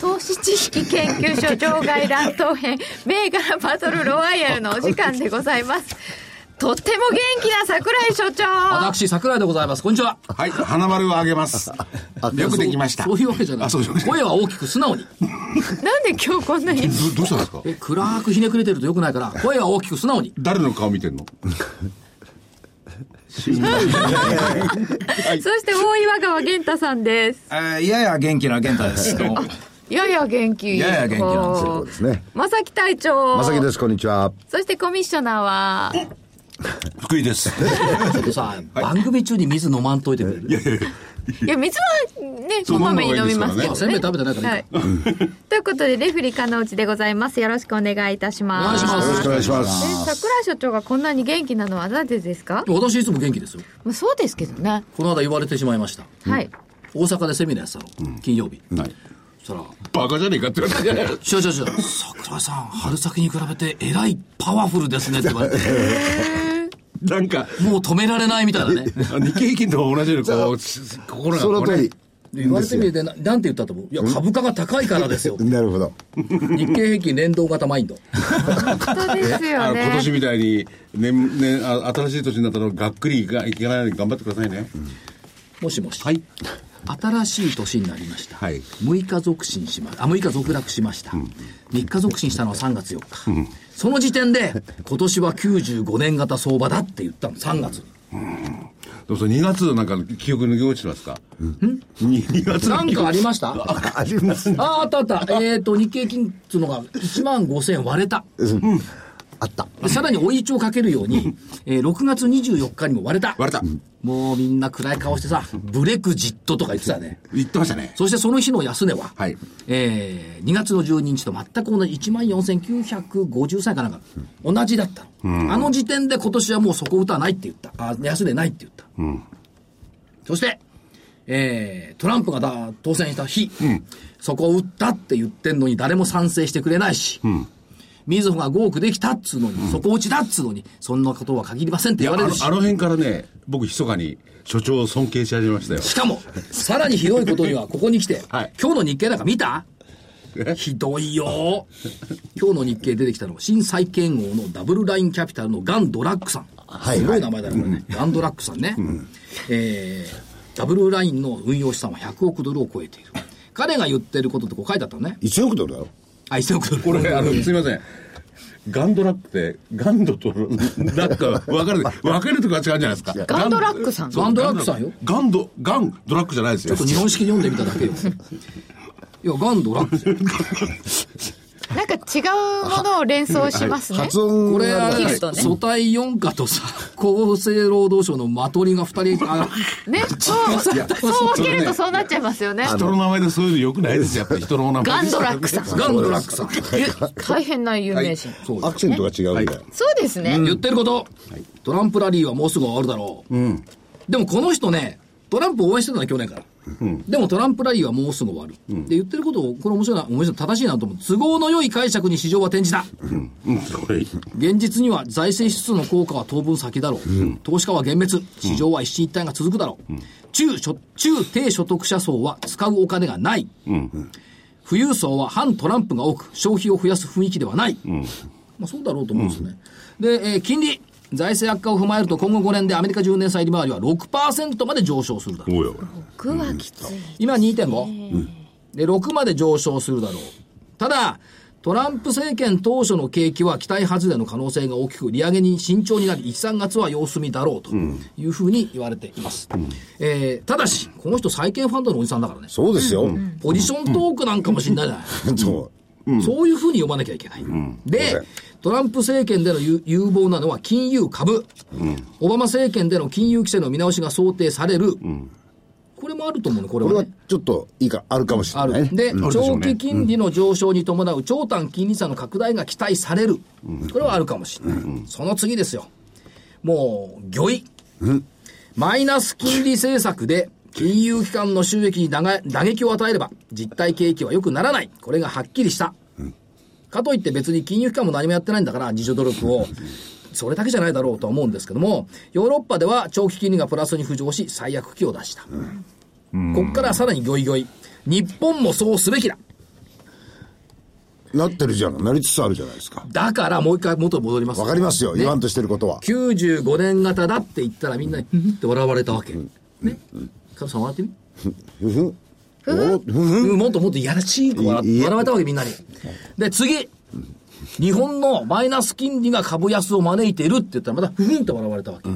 投資知識研究所場外乱闘編銘柄バトルロワイヤルのお時間でございます。とっても元気な桜井所長。私桜井でございます。こんにちは。はい、花丸をあげます。よくできました。そういうわけじゃない。声は大きく素直に。なんで今日こんなに？どどうしたんですか？え暗くひねくれてるとよくないから声は大きく素直に。誰の顔見てんの？そして大岩川源太さんです。えーやや元気な健太です。やや元気。やや元気なんですよ。ほう。ですね。正木隊長。まさきです、こんにちは。そしてコミッショナーは？福井です。ちょっとさ、番組中に水飲まんといてくれる？いや水はねこまめに飲みますけどね。せんべい食べてないからいいはい、ということでレフリー金内でございます。よろしくお願いいたします。お願いします。よろしくお願いしまえす。桜井所長がこんなに元気なのはなぜですか、私いつも元気ですよ。まあ、そうですけどね、この間言われてしまいました。はい。大阪でセミナーやってたの。金曜日。はい。そらバカじゃねえかって言われて。違う違う違う桜井さん春先に比べてえらいパワフルですね って言われてなんか、もう止められないみたいなね日経平均と同じようにこう、心がその通り。言われてみてななんて言ったと思う？いや株価が高いからですよ なるほど。日経平均連動型マインド本当ですよ今年ねみたいに、ね、ね、あ新しい年になったらがっくりいかいかないように頑張ってくださいね。もしもしはい。新しい年になりました、はい。6日続進しまあ6日続落しました、3日続進したのは3月4日、その時点で今年は95年型相場だって言ったの。3月に。どうぞ2月なんか記憶抜け落ちてますか？ん ?2 月のなんかありました？あります。ああったあった。えっ、と日経金っていうのが1万5000割れたあった。さらに追い打ちをかけるように、えー6月24日にも割れた。割れた。もうみんな暗い顔してさブレクジットとか言ってたよね。言ってましたね。そしてその日の安値は、はい。えー2月の12日と全く同じ1万4950歳かなんか、同じだったの、あの時点で今年はもう底打たないって言った。あ、安値ないって言った。そして、えートランプがだ当選した日、そこを打ったって言ってんのに誰も賛成してくれないし、みずほが5億できたっつうのに、底打ちだっつうのに、そんなことは限りませんって言われるしあ。の辺からね、僕密かに所長を尊敬し始めましたよ。しかも、さらにひどいことには、ここに来て、はい今日の日経なんか見た？え？ひどいよ今日の日経出てきたのは、新債券王のダブルラインキャピタルのガン・ドラッグさん。はいすごい名前だね、これね。ガン・ドラッグさんね。えー、ダブルラインの運用資産は100億ドルを超えている。彼が言ってることってこう書いてあったのね。1億ドルだろあ、1000億ドル。これ、あの、すいません。ガンドラックって、ガンドとラックは分かる、分かるとか違うんじゃないですか。ガンドラックさんガンドラッグさんよ。ガンド、ガンドラックじゃないですよ。ちょっと日本式読んでみただけよ。いや、ガン・ドラッグですよ。なんか違うものを連想しますね、発音これ、ね組対4課とさ、厚生労働省のマトリが2人、あねそうそう分けるとそうなっちゃいますよね人の名前でそういうのよくないですよ。やっぱり人の名前ガンドラックさんガンドラックさん。大変な有名人、そうアクセントが違うんだよ。そうですね、言ってること、トランプラリーはもうすぐ終わるだろう。でもこの人ね、トランプ応援してたの去年から。でもトランプラリーはもうすぐ終わる。で、言ってることを、これ面白いな、面白い、正しいなと思う。都合の良い解釈に市場は転じた。現実には財政支出の効果は当分先だろう。投資家は幻滅。市場は一進一退が続くだろう。中所、中低所得者層は使うお金がない。富裕層は反トランプが多く、消費を増やす雰囲気ではない。まあ、そうだろうと思うんですね。で、えー金利。財政悪化を踏まえると今後5年でアメリカ10年債利回りは6%まで上昇するだろう。おうよ。僕はきつい、今2.5、で、6まで上昇するだろう。ただ、トランプ政権当初の景気は期待外れの可能性が大きく、利上げに慎重になり、1、3月は様子見だろうというふうに言われています。えーただし、この人債券ファンドのおじさんだからね。そうですよ。ポジショントークなんかもしんないじゃない。そう。そういうふうに読まなきゃいけない。で、トランプ政権での有有望なのは金融株、オバマ政権での金融規制の見直しが想定される。ここれもあると思うね、これこれははね。ちょっといいか、あるかもしれあないね。る。で、う長ね期金利の上昇に伴う長短金利差の拡大が期待される。これはあるかもしれない。その次ですよ。もう、魚意。マイナス金利政策で金融機関の収益に打撃を与えれば、実体景気は良くならない。これがはっきりした。かといって別に金融機関も何もやってないんだから、自助努力を。それだけじゃないだろうとは思うんですけども、ヨーロッパでは長期金利がプラスに浮上し、最悪期を出した。こっからさらにギョイギョイ。日本もそうすべきだ。なってるじゃん。なりつつあるじゃないですか。だからもう一回元に戻ります。わかりますよ。ね言わんとしてることは。95年型だって言ったらみんなに、ふんって笑われたわけ。ね。カズさん笑ってみふふふふん。うんもっともっとやらしい笑いいえ笑われたわけみんなに。で、次。日本のマイナス金利が株安を招いているって言ったらまたふふんって笑われたわけ。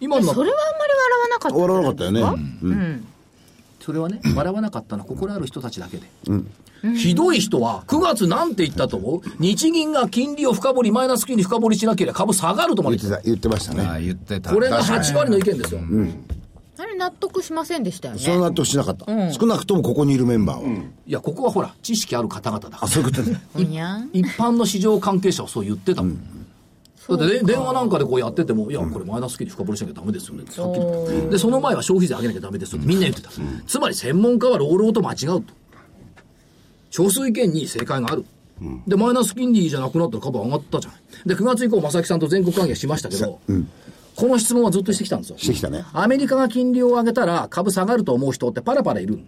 今のそれはあんまり笑わなかった笑わなかったよね。うんそれはね、笑わなかったのは心ある人たちだけで。ひどい人は、9月なんて言ったと思う？日銀が金利を深掘り、マイナス金利深掘りしなければ株下がるとまで言って言ってた、言ってましたね。ああ、言ってた。た。これが確かに8割の意見ですよ。あれ納得しませんでしたよねそれは納得しなかった。少なくともここにいるメンバーは。いや、ここはほら、知識ある方々だかあ、ら。そういうことね。一般の市場関係者はそう言ってたもん。だってね電話なんかでこうやってても、いや、これマイナス金利深掘りしなきゃダメですよねってはっきり言った。で、その前は消費税上げなきゃダメですよってみんな言ってた。つまり専門家は朗々と間違うと。少数意見に正解がある。で、マイナス金利じゃなくなったら株上がったじゃない。で、9月以降、正木さんと全国会議しましたけど、この質問はずっとしてきたんですよ。してきたね。アメリカが金利を上げたら株下がると思う人ってパラパラいる。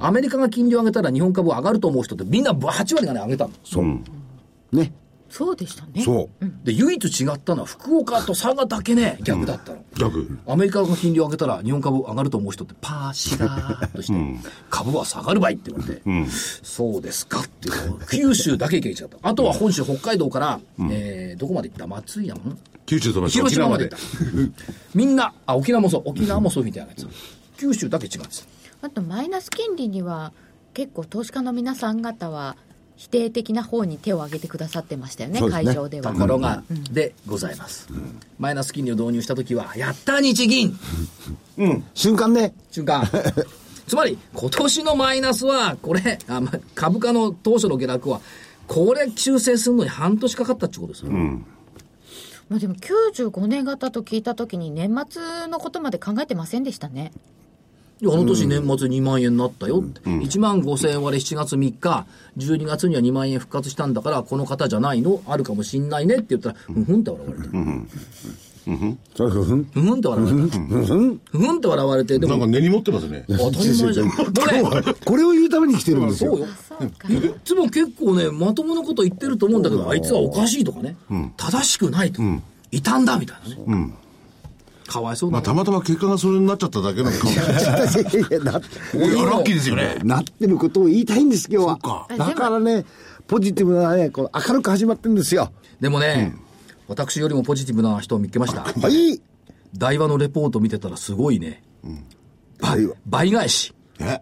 アメリカが金利を上げたら日本株上がると思う人ってみんな8割がね上げたの。そう。ね。そうでしたねそう。で、唯一違ったのは福岡と佐賀だけね、逆だったの。逆。アメリカが金利を上げたら日本株上がると思う人ってパーシラーっとして、株は下がるばいって言われて、そうですかっていう九州だけ意見違った。あとは本州、北海道から、えー、どこまで行った？松井山ん？九州とま広島まで行った。みんな、あ、沖縄もそう、沖縄もそういうふうにやつ。九州だけ違うんです。あとマイナス金利には結構投資家の皆さん方は否定的な方に手を挙げてくださってましたよねね会場ではところが、でございます。マイナス金利を導入したときは、やった日銀瞬間ね。瞬間。つまり、今年のマイナスは、これ、あま株価の当初の下落は、これ修正するのに半年かかったってことですよ。まあでも95年型と聞いた時に年末のことまで考えてませんでしたねあの年年末2万円になったよって。1万5千円割れ7月3日、12月には2万円復活したんだから、この方じゃないの？あるかもしんないねって言ったら、ふんふんって笑われた。それふふん。ふんふんって笑われた。ふふん。ふふんって笑われて、でも、なんか根に持ってますね。当たり前じゃん。これ、これを言うために来てるんですよ。そうよ。いつも結構ね、まともなこと言ってると思うんだけど、あいつはおかしいとかね、正しくないと、異端だみたいなね。かわいそうまあ。たまたま結果がそれになっちゃっただけなのかもしれない。いやないやラッキーですよね。なってることを言いたいんです、今日は。かだからね、ポジティブなね、この明るく始まってるんですよ。でもね、私よりもポジティブな人を見つけました。はい。大和のレポート見てたらすごいね。倍は倍返し。え？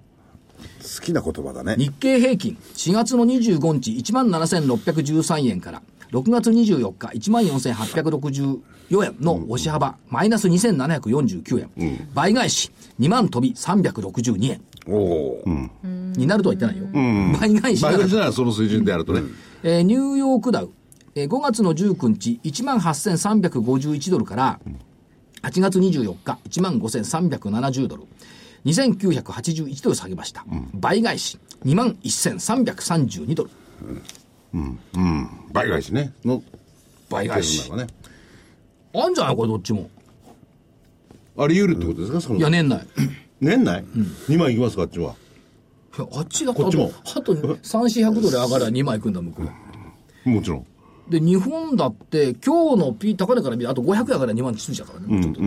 好きな言葉だね。日経平均、4月の25日、17,613円から、6月24日、14,864円の押し幅、マイナス2,749円。倍返し、2万飛び362円。おおー。になるとは言ってないよ。倍返し倍が返しならその水準であるとね。えーニューヨークダウ、えー5月の19日、18,351ドルから、8月24日、15,370ドル。2981ドル下げました。倍返し、21,332ドル。倍返しね。の、倍返し。ね。あんじゃないこれどっちも。あり得るってことですか？そのいや、年内。年内 ?2 万いきますかあっちは。いやあっちだこっちもあと、あと3、400ドル上がれば2枚いくんだ、向こう。もちろん。で、日本だって、今日の P 高値から見るあと500上がれば2万ついちゃうからね、もうちょっと。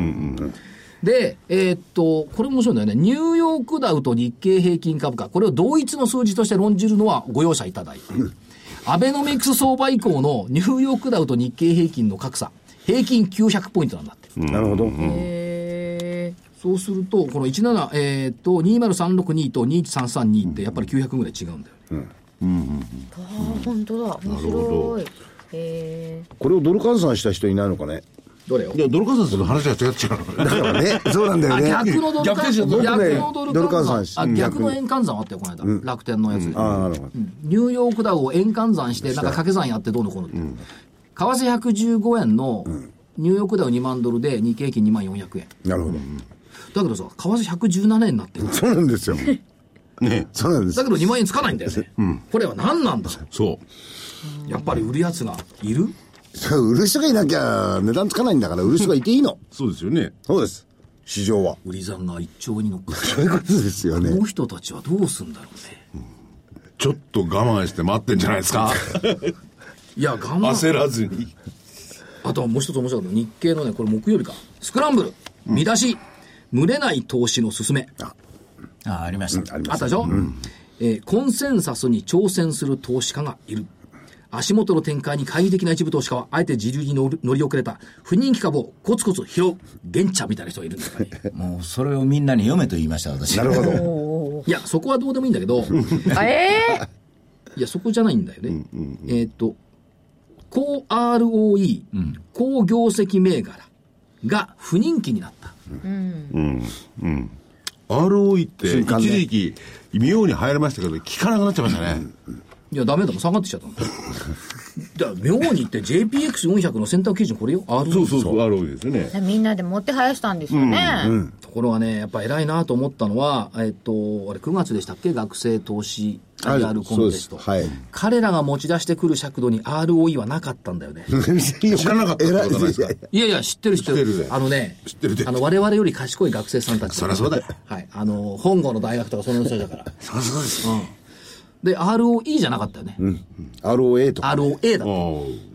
で、えーっと、これ面白いんだよね。ニューヨークダウと日経平均株価、これを同一の数字として論じるのはご容赦いただいて。アベノミクス相場以降のニューヨークダウと日経平均の格差、平均900ポイントなんだって。なるほど。へそうすると、この17、えーっと、20362と21332ってやっぱり900ぐらい違うんだよね。ああ本当だ。面白い。へえこれをドル換算した人いないのかね。どれよいや、ドル換算すると話が違っちゃう。だからね、そうなんだよあね。逆のドル換算。逆のドル換換算。あ、逆の円換算あったよ、この間。楽天のやつで。ああ、なるほど。ニューヨークダウを円換算して、なんか掛け算やってどうのこうのって。為替115円の、ニューヨークダウ2万ドルで日経平均2万400円。なるほど。だけどさ、為替117円になってる。そうなんですよ。ね。そうなんですだ。けど2万円つかないんだよね。これは何なんだ？そう。やっぱり売るやつがいる？売る人がいなきゃ値段つかないんだから、売る人がいていいの。そうですよね。そうです。市場は。売り算が1兆円に乗っかってそういうことですよこね。の人たちはどうすんだろうね。ちょっと我慢して待ってんじゃないですか。いや、我慢。焦らずに。あとはもう一つ面白かった。日経のね、これ木曜日か。スクランブル。見出し。群れない投資の勧め。ああ、ありました。ありますあったでしょ、えーコンセンサスに挑戦する投資家がいる。足元の展開に懐疑的な一部投資家は、あえて自流に乗り乗り遅れた不人気株をコツコツ拾う、玄茶みたいな人がいるんですからね。もう、それをみんなに読めと言いました、私。なるほど。いや、そこはどうでもいいんだけど、あ ええいや、そこじゃないんだよね。えっ、と、高 ROE、高業績銘柄が不人気になった。ROE って瞬間ね一時期妙に流行りましたけど、効かなくなっちゃいましたね。いや、ダメだもん、下がってきちゃったの。だ妙に言って JPX400 の選択基準これよ、ROE。そうそうそう、ROE ですよね。みんなで持って生やしたんですよね。ところがね、やっぱ偉いなと思ったのは、えっと、あれ9月でしたっけ？学生投資 IR コンテスト。はい彼らが持ち出してくる尺度に ROE はなかったんだよね。知らなかったってことないですか？偉いいやいや、知ってる知ってる。あのね、知ってるであの、我々より賢い学生さんたち。そりゃそうだよ。はい。あの、本郷の大学とかその人だから。そうそうです。で、ROE じゃなかったよね。ROA とか。ROA だった。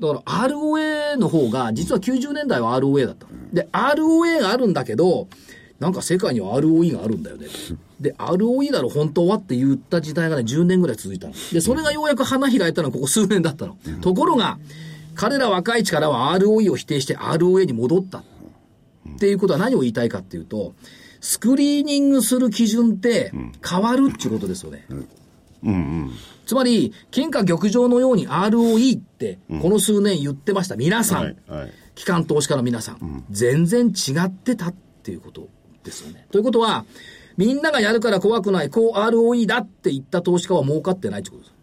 だから ROA の方が、実は90年代は ROA だった。で、ROA があるんだけど、なんか世界には ROE があるんだよね。で、ROE だろ、本当はって言った時代がね、10年ぐらい続いたの。で、それがようやく花開いたのはここ数年だったの。ところが、彼ら若い力は ROE を否定して ROA に戻った。っていうことは何を言いたいかっていうと、スクリーニングする基準って変わるっていうことですよね。つまり、金貨玉上のように ROE って、この数年言ってました。皆さん、はいはい機関投資家の皆さん、全然違ってたっていうことですよね。ということは、みんながやるから怖くない、こう ROE だって言った投資家は儲かってないってことです。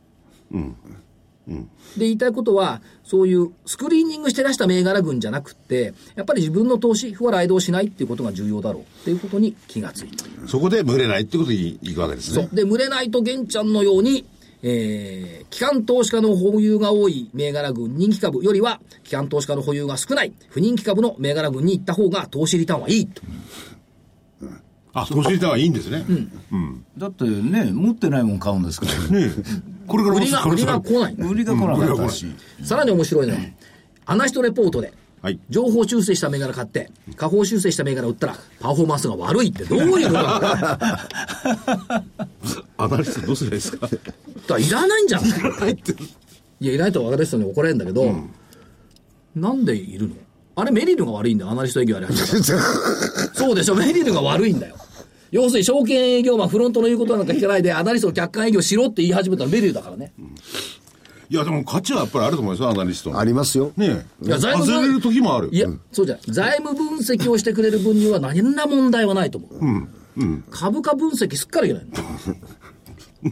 で、言いたいことは、そういうスクリーニングして出した銘柄群じゃなくって、やっぱり自分の投資は雷動しないっていうことが重要だろうっていうことに気がついた。そこで群れないってことにいくわけですね。。そうで、群れないと玄ちゃんのように、えー、機関投資家の保有が多い銘柄群人気株よりは、機関投資家の保有が少ない不人気株の銘柄群に行った方が投資リターンはいいと。あ、投資リターンはいいんですね。だってね、持ってないもん買うんですから。ねこれから売りが、売りが来ない。売りが来なかった。し。さらに面白いのは、アナヒトレポートで、はい。情報修正した銘柄買って、下方修正した銘柄売ったら、パフォーマンスが悪いってどういうことなの？だ かアナリストどうすればいいですか？らいらないんじゃない？いや、いないと分かる人に怒られるんだけど、なんでいるの？あれメリルが悪いんだよ、アナリスト営業やり始めたら。そうでしょ、メリルが悪いんだよ。要するに証券営業マン、フロントの言うことなんか聞かないで、アナリストの客観営業しろって言い始めたらメリルだからね。いや、でも価値はやっぱりあると思いますよ、アナリストの。ありますよ。ねえ。いや財務外れる時もある。いや、そうじゃない。財務分析をしてくれる分には何ら問題はないと思う。株価分析すっからいけないの。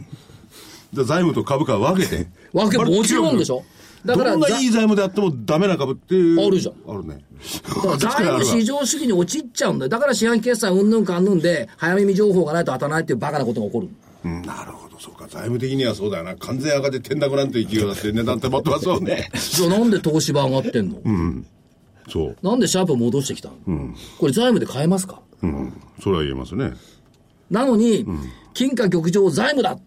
で財務と株価分けて。わけもちろんでしょ。だから、どんないいざ財務であってもダメな株っていう。あるじゃんあるね。だから 財務市場主義に陥っちゃうんだよ。だから四半期決算うんぬんかんぬんで、早耳情報がないと当たらないっていうバカなことが起こる。うん、なるほど、そうか。財務的にはそうだよな。完全赤で転落なんて勢いだって値段って持ってますよね。じゃあなんで東芝上がってんの、そう。なんでシャープ戻してきたの、これ財務で買えますか？うん。それは言えますね。なのに、金貨玉上財務だ、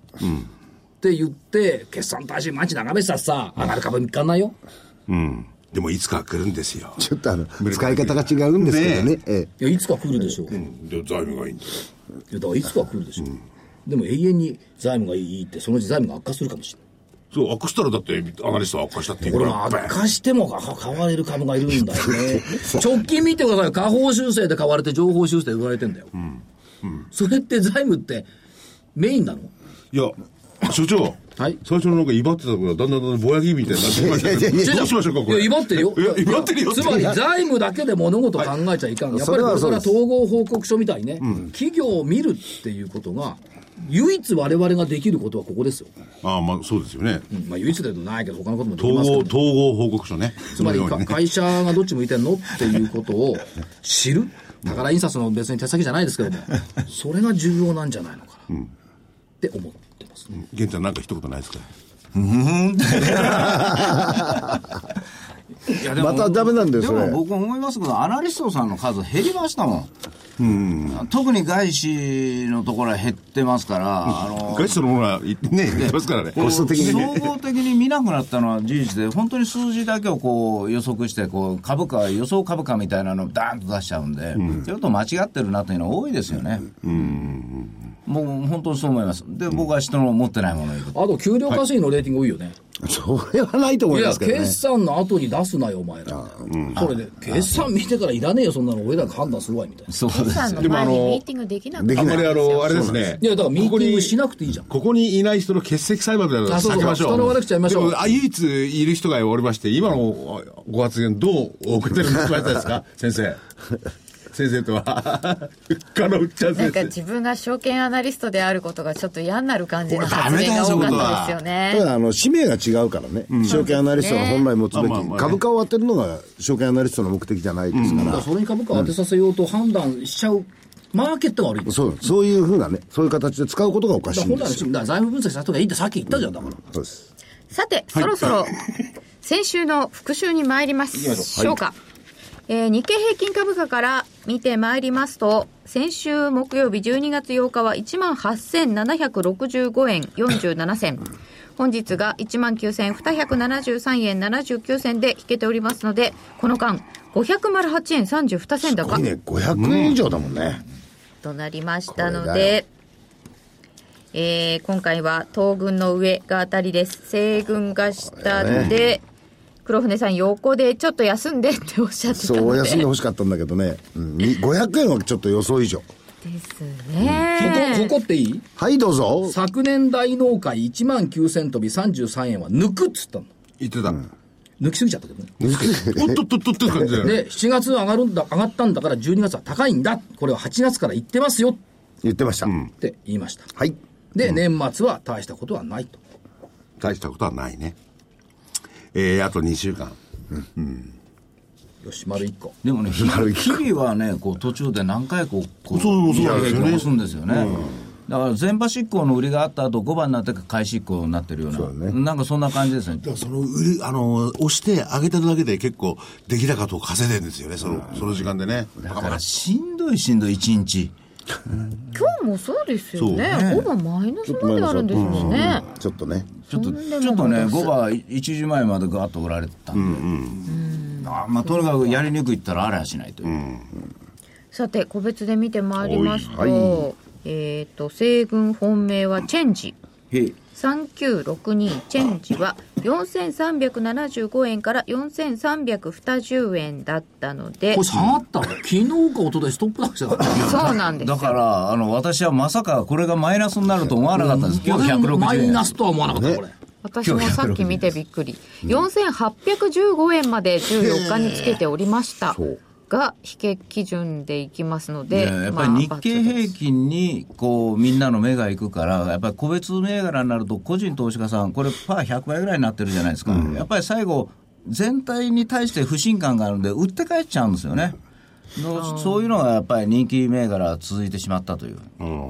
って言って、決算大臣毎日眺めてたらさ、上がる株見つかんないよ。うん。でもいつか来るんですよ。ちょっとあの、使い方が違うんですけどね。ええいや、いつか来るでしょう。いうん。で、財務がいいんだよ。や、だからいつか来るでしょう。でも永遠に財務がいいって、そのうち財務が悪化するかもしれない。そう、悪化したらだって、アナリストは悪化したっていうから。も悪化しても買われる株がいるんだよね。直近見てください。下方修正で買われて情報修正で売られてんだよ。それって財務ってメインなの？いや、所長、はい。最初のなんか威張ってたところがだんだんだんだんぼやきみたいになってきましたけど。どうしましょうかこれ。いや、威張ってるよ。いや威張ってるよつまり財務だけで物事を考えちゃいかん。やっぱりこれから統合報告書みたいにね、企業を見るっていうことが、唯一我々ができることはここですよ。ああまあそうですよね。うん。まあ唯一ではないけど他のこともでき統ますけど、合統合報告書ね。つまり会社がどっち向いてんのっていうことを知る。宝印刷の別に手先じゃないですけども、それが重要なんじゃないのかな。って思ってますね。玄ちゃんなんか一言ないですか？いやでもまたダメなんだよでも僕思いますけど、アナリストさんの数減りましたもん。特に外資のところは減ってますから、あの、外資そのものはね言ってますからね。コスト的にね。総合的に見なくなったのは事実で、本当に数字だけをこう予測して、こう株価、予想株価みたいなのをダーンと出しちゃうんで、ちょっと間違ってるなというのは多いですよね。もう本当にそう思います。で、僕は人の持ってないものあと、給料稼ぎのレーティング多いよね。それはないと思いや、いますけどね決算の後に出すなよ、お前ら。それで、決算見てからいらねえよ、そんなの。俺らが判断するわい、みたいな。そうですさんの前にミーティングできなくできないあんまりあのあれですねいや、だからミーティングしなくていいじゃん。ここにいない人の欠席裁判みたいなのあそうそう避けましょう。人の悪口やめましょうでもあ、唯一いる人がおりまして、今のご発言どうお受け止めましたですか先生。先生とは。かのうっちゃんなんか先生。自分が証券アナリストであることがちょっと嫌になる感じの発メだよ言が多かったですよたね。だあの使命が違うからね、証券アナリストの本来持つべき、まあまあまあね株価を当てるのが証券アナリストの目的じゃないですから、だからそれに株価を当てさせようと判断しちゃう、マーケットが悪い。そうそういうふうなね、そういう形で使うことがおかしだいんですよ。だから財務分析した人がいいってさっき言ったじゃん、だから。そうですさて、そろそろ先週の復習に参りましょうか。えー日経平均株価から見てまいりますと、先週木曜日12月8日は18,765円47銭。本日が19,273円79銭で引けておりますので、この間、508円32銭高これね、500円以上だもんね。となりましたので、えー今回は東軍の上が当たりです。西軍が下で、黒船さん横でちょっと休んでっておっしゃってたので。そう、お休んでほしかったんだけどね、うん、に500円はちょっと予想以上。ですね。ここ、ここっていい？はい、どうぞ。昨年大納会1万9000飛び33円は抜くっつったの。言ってた。抜きすぎちゃったけどね。おっとっとっとって感じだよね。で、7月上がるんだ、上がったんだから12月は高いんだ。これは8月から言ってますよっ言ってました。て言いました。はい。で、年末は大したことはないと。大したことはないね。えー、あと2週間。よし、丸1個。でもね、日日々はね、こう途中で何回こう、こう、そうそうそうすんですよね。だから前場執行の売りがあった後、5番になってから買い執行になってるような、そうだねなんかそんな感じですね。だからその売り、あの、押して上げてるだけで結構出来高と稼いでるんですよね、その、その時間でね。だからしんどいしんどい一日。今日もそうですよね。そうね5番マイナスまであるんですもんね。ちょっとね。ちょっと、ね、ないです5番1時前までガーッと売られてたんで。あまあ、とにかくやりにくいったらあれはしないという。さて、個別で見てまいりますと、はいはえっ、と、西軍本命はチェンジ。へい3962チェンジは4375円から4320円だったのでこれ下がったの？昨日か一昨日ストップ高してたから。そうなんですだから、あの、私はまさかこれがマイナスになると思わなかったんです。今日160円。マイナスとは思わなかった、これ。私もさっき見てびっくり4815円まで14日につけておりましたが引け基準でいきますので、でやっぱり日経平均にこうみんなの目が行くから、やっぱり個別銘柄になると、個人投資家さん、これ、パー100倍ぐらいになってるじゃないですか、やっぱり最後、全体に対して不信感があるんで、売って帰っちゃうんですよね。のそういうのがやっぱり人気銘柄続いてしまったという、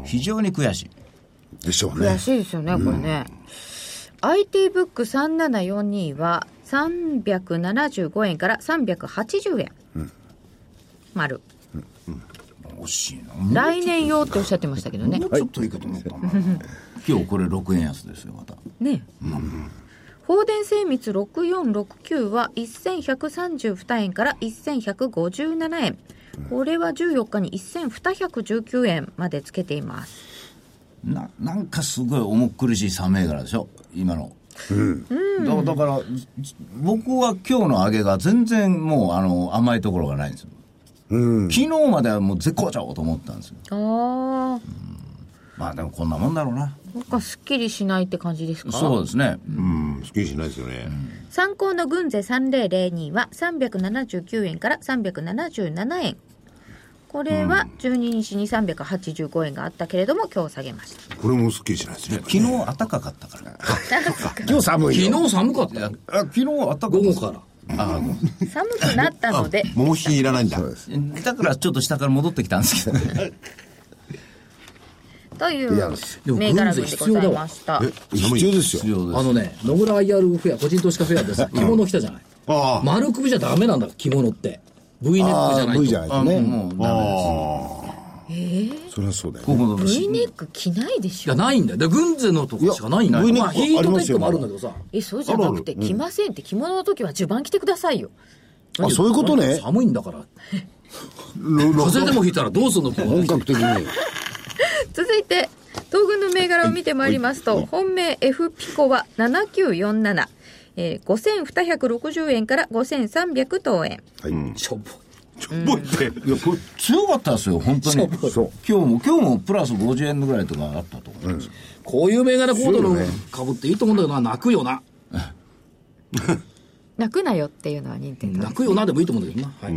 非常に悔しい。でしょうね悔。しいですよね、これね。IT ブック3742は375円から380円。丸。惜しいな。来年用っておっしゃってましたけどね。もうちょっといいかと思ったな。今日これ6円安ですよ、また。ね、放電精密6469は1132円から1157円これは14日に1219円までつけていますななんかすごい重苦しい3銘柄でしょ、今の。だだから、僕は今日の上げが全然もうあの甘いところがないんですよ。昨日まではもう絶好調と思ったんですよ。ああまあでもこんなもんだろうな。なんかすっきりしないって感じですか？そうですね。うん、すっきりしないですよね。参考の軍勢3002は379円から377円。これは12日に385円があったけれども、今日下げました。これもすっきりしないですね。昨日暖かかったから。今日寒いよ。昨日寒かったよ。あ昨日暖かかった。午後から。あ寒くなったので、らないんだ。だからちょっと下から戻ってきたんですけどね。というでも銘柄群でございました。必要ですよ。あのね、野村 IR フェア、個人投資家フェアでさ、着物着たじゃない。丸首じゃダメなんだ、着物って。V ネックじゃないと。V じゃないとね。もうダメです。そりゃそうだよこね。V ネック着ないでしいや、ょないんだよ。で、軍勢のとこしかないんだよ。まあ、V ネックヒートックもあるんだけどさ。え、そうじゃなくて、着ませんって着物の時は襦袢着てくださいよ。あ、そういうことね。寒いんだから。風邪でもひいたらどうすんの？本格的に。続いて、東軍の銘柄を見てまいりますと、本命 F ピコは7947。えー、5260円から5300等円。はい。しょぼい。ちょぼいって。いや、これ強かったですよ、本当に。そう。今日も、今日もプラス50円ぐらいとかあったと思うんですよ。こういう銘柄コードの株っていいと思うんだけどな、泣くよな。泣くなよっていうのは認定泣くよなでもいいと思うんだけどな。はい。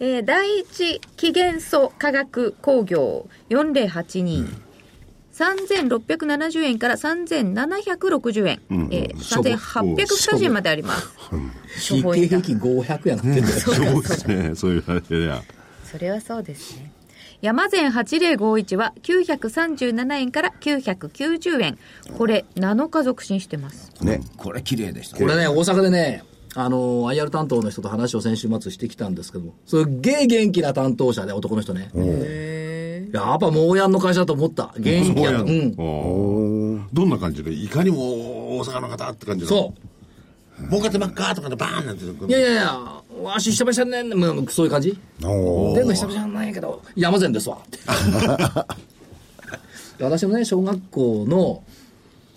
えー、第一期元素化学工業4082。3670円から3760円。えー、しょぼ3820円まであります。日経平均500円ってんだよ。そうですね。そういう話でや。それはそうですね。山善8051は937円から990円。これ、7日続伸してます。ね。これ綺麗でしたこれね、大阪でね、あの、IR 担当の人と話を先週末してきたんですけども、すっげえ元気な担当者で、男の人ね。やっぱもうやんの会社だと思った。元気や。うん。おどんな感じで？いかにも大阪の方って感じの。。そう儲かってばっか？とかでバーンなんて。う。いやいやいや、わし久々にね、もうそういう感じお出んの久々なんやけど、山善ですわ。で私もね、小学校の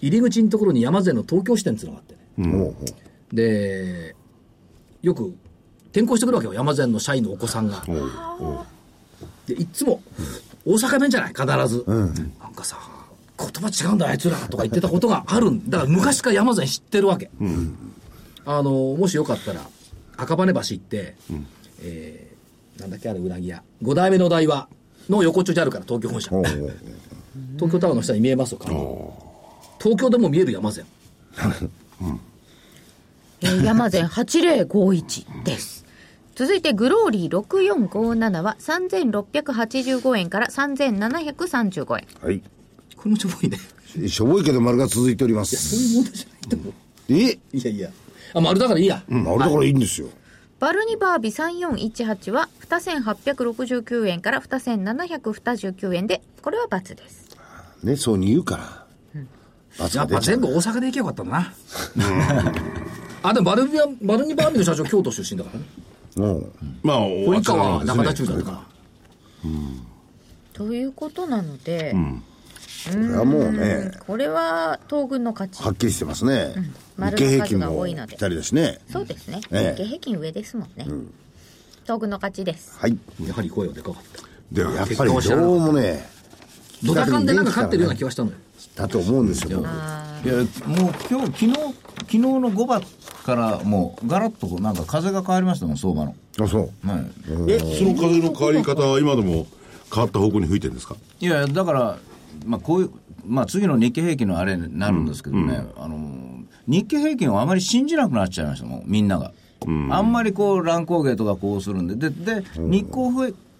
入り口のところに山善の東京支店っていうのがあってね。おで、よく転校してくるわけよ、山善の社員のお子さんが。で、いっつも、大阪弁じゃない、必ず。なんかさ、言葉違うんだ、あいつらとか言ってたことがあるんだから昔から山善知ってるわけ。あの、もしよかったら、赤羽橋行って、えーなんだっけ、あれ、うなぎ屋。五代目の台話の横丁にあるから、東京本社。東京タワーの下に見えますよ、顔東京でも見える山善。えー、山善8051です。続いて、グローリー6457は3685円から3735円。はい。これもしょぼいね。しょぼいけど丸が続いておりまそうす。いう問題じゃないと思う。え？いやいや。あ、丸だからいいや。丸だからいいんですよ。バルニバービ3418は2869円から2729円で、これは×です。ね、そうに言うから。罰やっぱ全部大阪で行けばよかったんだな。あ、でもバルビア、バルニバービの社長、京都出身だからね。うん。まあ、堀川中田中中だったから。ということなので、これはもうね、これは東軍の勝ち。はっきりしてますね。日丸経平均もいのでぴったりですね。そうですね。ええ日経平均上ですもんね。東軍の勝ちです。はい。やはり声はでかかった。ではやっぱりどうもね、ドタカンでなんか勝ってるような気がしたのよ。だと思うんですよ。いやもう今日昨日昨日の5番からもうガラッとなんか風が変わりましたもん相場の、あ、そう。はい、え、その風の変わり方は今でも変わった方向に吹いてるんですか？いやだから、まあ、こういう、まあ、次の日経平均のあれになるんですけどね、あの日経平均をあまり信じなくなっちゃいましたもんみんなが、あんまりこう乱高下とかこうするんで。でで日経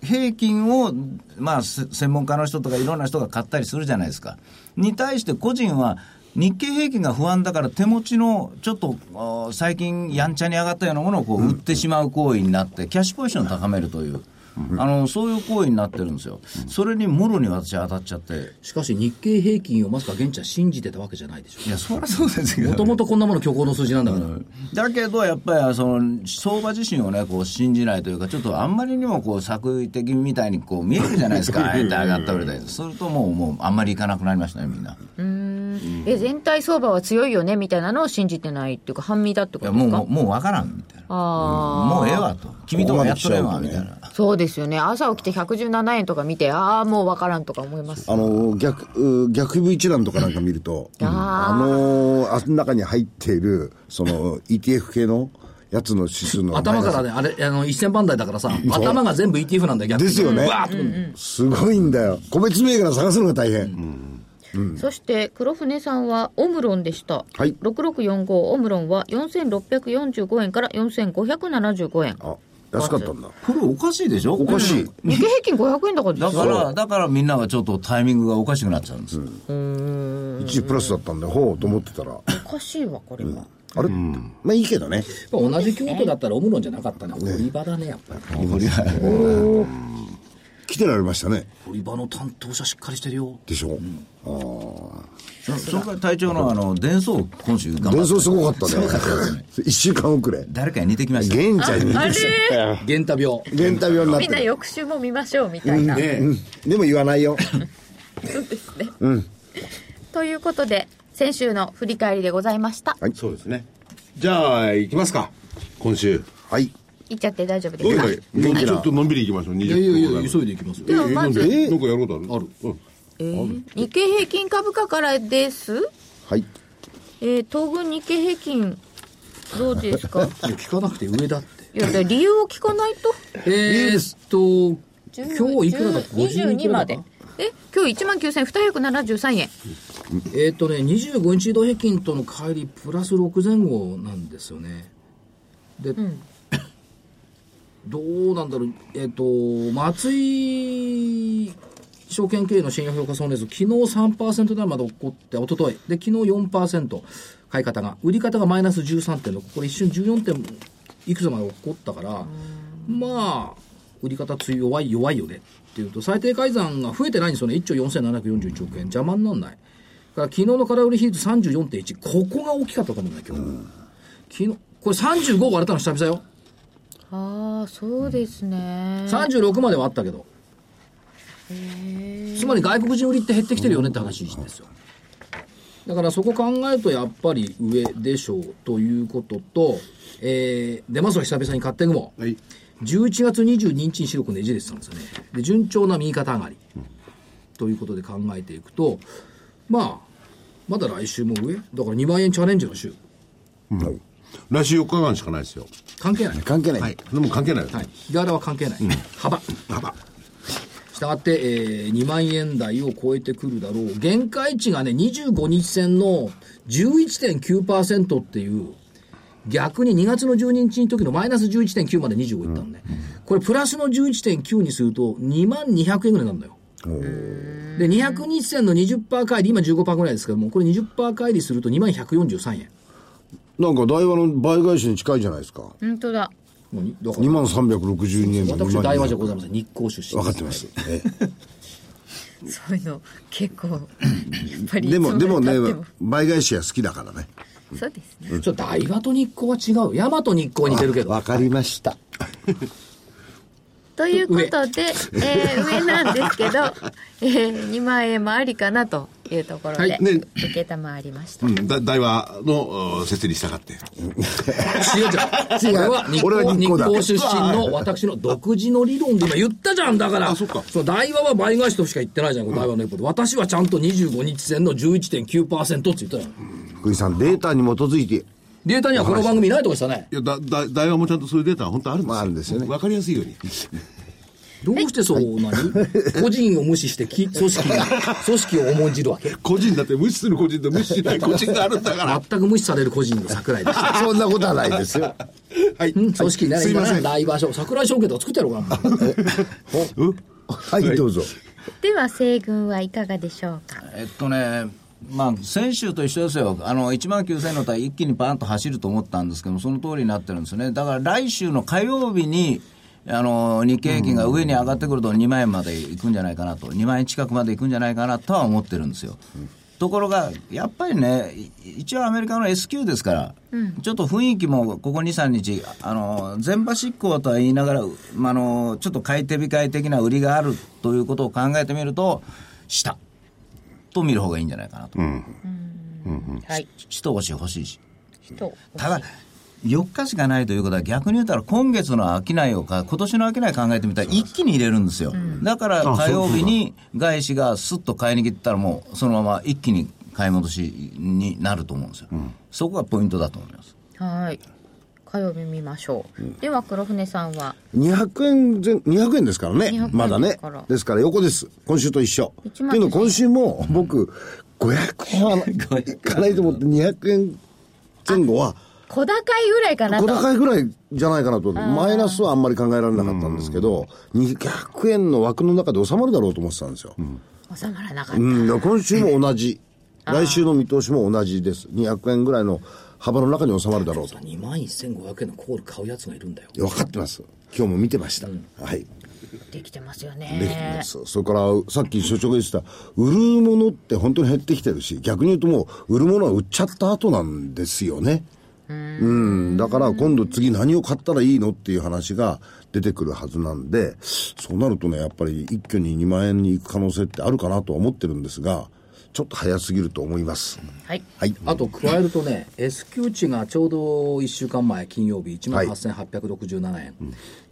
平均を、まあ、専門家の人とかいろんな人が買ったりするじゃないですかに対して個人は日経平均が不安だから手持ちのちょっと最近やんちゃに上がったようなものをこう売ってしまう行為になってキャッシュポジションを高めるという。あのそういう行為になってるんですよ、それにもろに私は当たっちゃって、しかし日経平均をまさか現地は信じてたわけじゃないでしょ。いや、そりゃそうですけど、もともとこんなもの虚構の数字なんだから。だけど、やっぱりその相場自身をね、こう信じないというか、ちょっとあんまりにもこう作為的みたいにこう見えるじゃないですか、あえて上がったり、するともう、もうあんまりいかなくなりましたね、みんな。え、全体相場は強いよねみたいなのを信じてないっていうか、半身だってことですか？もうもうもう分からん。あもうええわと。君ともやっとれんわ、みたいな。あ、そうですよね。朝起きて117円とか見て、ああ、もうわからんとか思います。あの、逆、う逆 V 一覧とかなんか見ると、あーあの、あの中に入っている、その、ETF 系のやつの指数の。頭からね、あれ、あの、1000番台だからさ、頭が全部 ETF なんだよ、逆に。ですよねすごいんだよ。個別銘柄探すのが大変。そして黒船さんはオムロンでした、はい6645オムロンは4645円から4575円あ、安かったんだ。これおかしいでしょ？おかしい。日経平均500円高ですよだから、だからみんながちょっとタイミングがおかしくなっちゃうんですよ。一時プラスだったんで、ほうと思ってたら、おかしいわこれは、あれ、まあいいけどね。同じ京都だったらオムロンじゃなかったね。堀場だね、やっぱり。これ来てられましたね。堀場の担当者しっかりしてるよ。でしょ？それから隊長のあの、伝送、今週頑張伝った。送すごかったねね。一週間遅れ。誰かに似てきました。玄ちゃんに。あれ？玄太病。玄太病になってみんなる。翌週も見ましょうみたいな、うんでも言わないよ。そうですね、ということで先週の振り返りでございましたそうですね。じゃあ、行きますか。今週。はい。いっちゃって大丈夫ですか？ちょっとのんびり行きましょう。20いやいやいや、分急いでいきますよ。ではなんかやることある？あるうんえー日経平均株価からです？はい。えー東軍日経平均どうですか？いや、聞かなくて上だって。いや理由を聞かないと？えーっと、今日いくらだっけ ?52 22まで。え今日1万9273円。えーっとね、25日移動平均との乖離プラス6前後なんですよね。で、どうなんだろう、えーっと、松井証券経営の信用評価損率、昨日3%台まで起こって、一昨日。で、昨日4%買い方が、売り方がマイナス13.6、これ一瞬14点いくつまで起こったから、まあ、売り方強い弱い、弱いよね。っていうと、最低改ざんが増えてないんですよね、1兆4741億円、邪魔にならない。だから昨日の空売り比率34.1、ここが大きかったと思うんだけど、昨日、これ35割れたの久々よ。ああそうですね。36まではあったけど。つまり外国人売りって減ってきてるよねって話ですよ。だからそこ考えるとやっぱり上でしょうということと、えー、出ますわ久々に買ってぐも。はい。11月22日に白くねじれてたんですよね。で、順調な右肩上がり。ということで考えていくと、まあ、まだ来週も上？だから2万円チャレンジの週。来週4日間しかないですよ。関係ない。関係ない。はい。でも関係ないですはい。日柄は関係ない。幅。幅。したがって、えー、2万円台を超えてくるだろう。限界値がね、25日線の11.9%っていう、逆に2月の12日の時のマイナス11.9まで25いったのね。これプラスの11.9にすると2万200円ぐらいになるのよ。で、200日線の20%乖離、今15%ぐらいですけども、これ20%乖離すると2万143円。なんか大和の倍返しに近いじゃないですか。本当だ2万362円で私、2万大和じゃございません。日光出身。分かってます。えそういうの結構やっぱりえでも、でもね倍返しは好きだからね。そうですねちょっと大和と日光は違う。大和日光に似てるけど。わかりました。ということで、えー上なんですけど、えー、2万円もありかなというところで、はいね受けたまわりました、うん。だ大和のうん設理したがって。違 う違う。俺は日俺は光日日光だ光出身の私の独自の理論で今言ったじゃん。だから、あそっかの大和は倍返しとしか言ってないじゃん、この大和の一方で。私はちゃんと25日線の11.9%って言ったよ。福井さん、データに基づいて、データにはこの番組ないとこしたね。いや、だ、だ、大和もちゃんとそういうデータは本当あるんですよ。まああるんですよねわかりやすいように。どうしてそうなに個人を無視してき 組織が、組織を重んじるわけ？個人だって無視する個人と無視しない個人があるんだから。全く無視される個人の桜井でした。そんなことはないですよ。はい。うん組織にならすいません。大場所、桜井証券とか作ってやろうかな。はい、どうぞ。では西軍はいかがでしょうか？えっとね、まあ、先週と一緒ですよ、あの1万9000の台、一気にバーンと走ると思ったんですけども、その通りになってるんですよね、だから来週の火曜日に、あの日経平均が上に上がってくると2万円までいくんじゃないかなと、2万円近くまでいくんじゃないかなとは思ってるんですよ。ところが、やっぱりね、い一応アメリカの S q ですから、ちょっと雰囲気もここ2、3日、あの前場執行とは言いながら、まあ、あのちょっと買い手控え的な売りがあるということを考えてみると、下と見る方がいいんじゃないかなと。はい一押し欲しいし。人ただ、4日しかないということは逆に言ったら今月の商いをか、今年の商い考えてみたら一気に入れるんですよ。だから火曜日に外資がスッと買いに来たらもうそのまま一気に買い戻しになると思うんですよ。そこがポイントだと思います。はい火曜日見ましょう、では黒船さんは？200円前、200円ですからね200円。まだねですから。横です。今週と一緒。って1万いうの今週も僕、500円はいかないと思って200円前後は、小高いぐらいかなと小高いぐらいじゃないかなと。マイナスはあんまり考えられなかったんですけど、200円の枠の中で収まるだろうと思ってたんですよ。収まらなかった、うん、今週も同じ。来週の見通しも同じです。200円ぐらいの幅の中に収まるだろうと。2万1500円のコール買うやつがいるんだよ。分かってます。今日も見てました。はい。できてますよできてねます。それから、さっき所長が言ってた、売るものって本当に減ってきてるし、逆に言うともう、売るものは売っちゃった後なんですよね。うん。だから今度次何を買ったらいいのっていう話が出てくるはずなんで、そうなるとね、やっぱり一挙に2万円に行く可能性ってあるかなとは思ってるんですが、ちょっと早すぎると思います。はいはい。あと加えるとね、S q 値がちょうど1週間前、金曜日、1万8867円、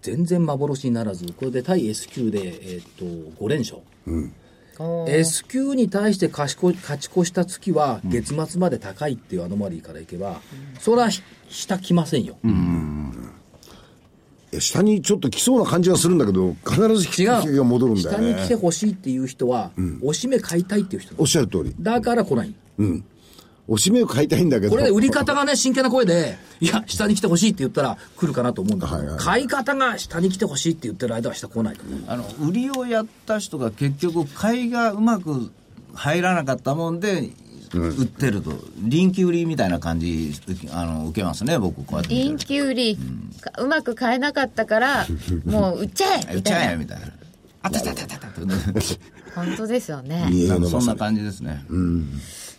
全然幻にならず、これで対 S q で、えーっと5連勝。おー S q に対して勝ちこ勝ち越した月は、月末まで高いっていうアノマリーからいけば、それはひ下来ませんよ。え下にちょっと来そうな感じがするんだけど、必ず違引きが戻るう。んだよ下に来てね。ほしいっていう人は、おしめ買いたいっていう人おっしゃる通り。だから来ない。おしめを買いたいんだけど。これね、売り方がね、真剣な声で、いや、下に来てほしいって言ったら来るかなと思うんだけど、はいはい買い方が下に来てほしいって言ってる間は下来ないと思う。あの売りをやった人が結局買いがうまく入らなかったもんで、売ってると。臨機売りみたいな感じあの受けますね僕。こうやって臨機売り、かうまく買えなかったから もう売っちゃえ売っちゃみたいなえみたいな。あたたたたたってね本当ですよね。そんな感じですね、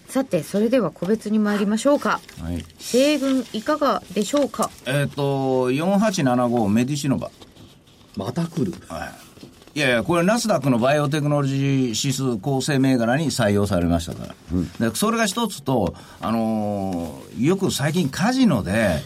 さてそれでは個別に参りましょうか。はい。西軍いかがでしょうか？えっ、と4875メディシノバ。また来る。いやいや、これ、ナスダックのバイオテクノロジー指数構成銘柄に採用されましたから、でそれが一つと、あのーよく最近、カジノで、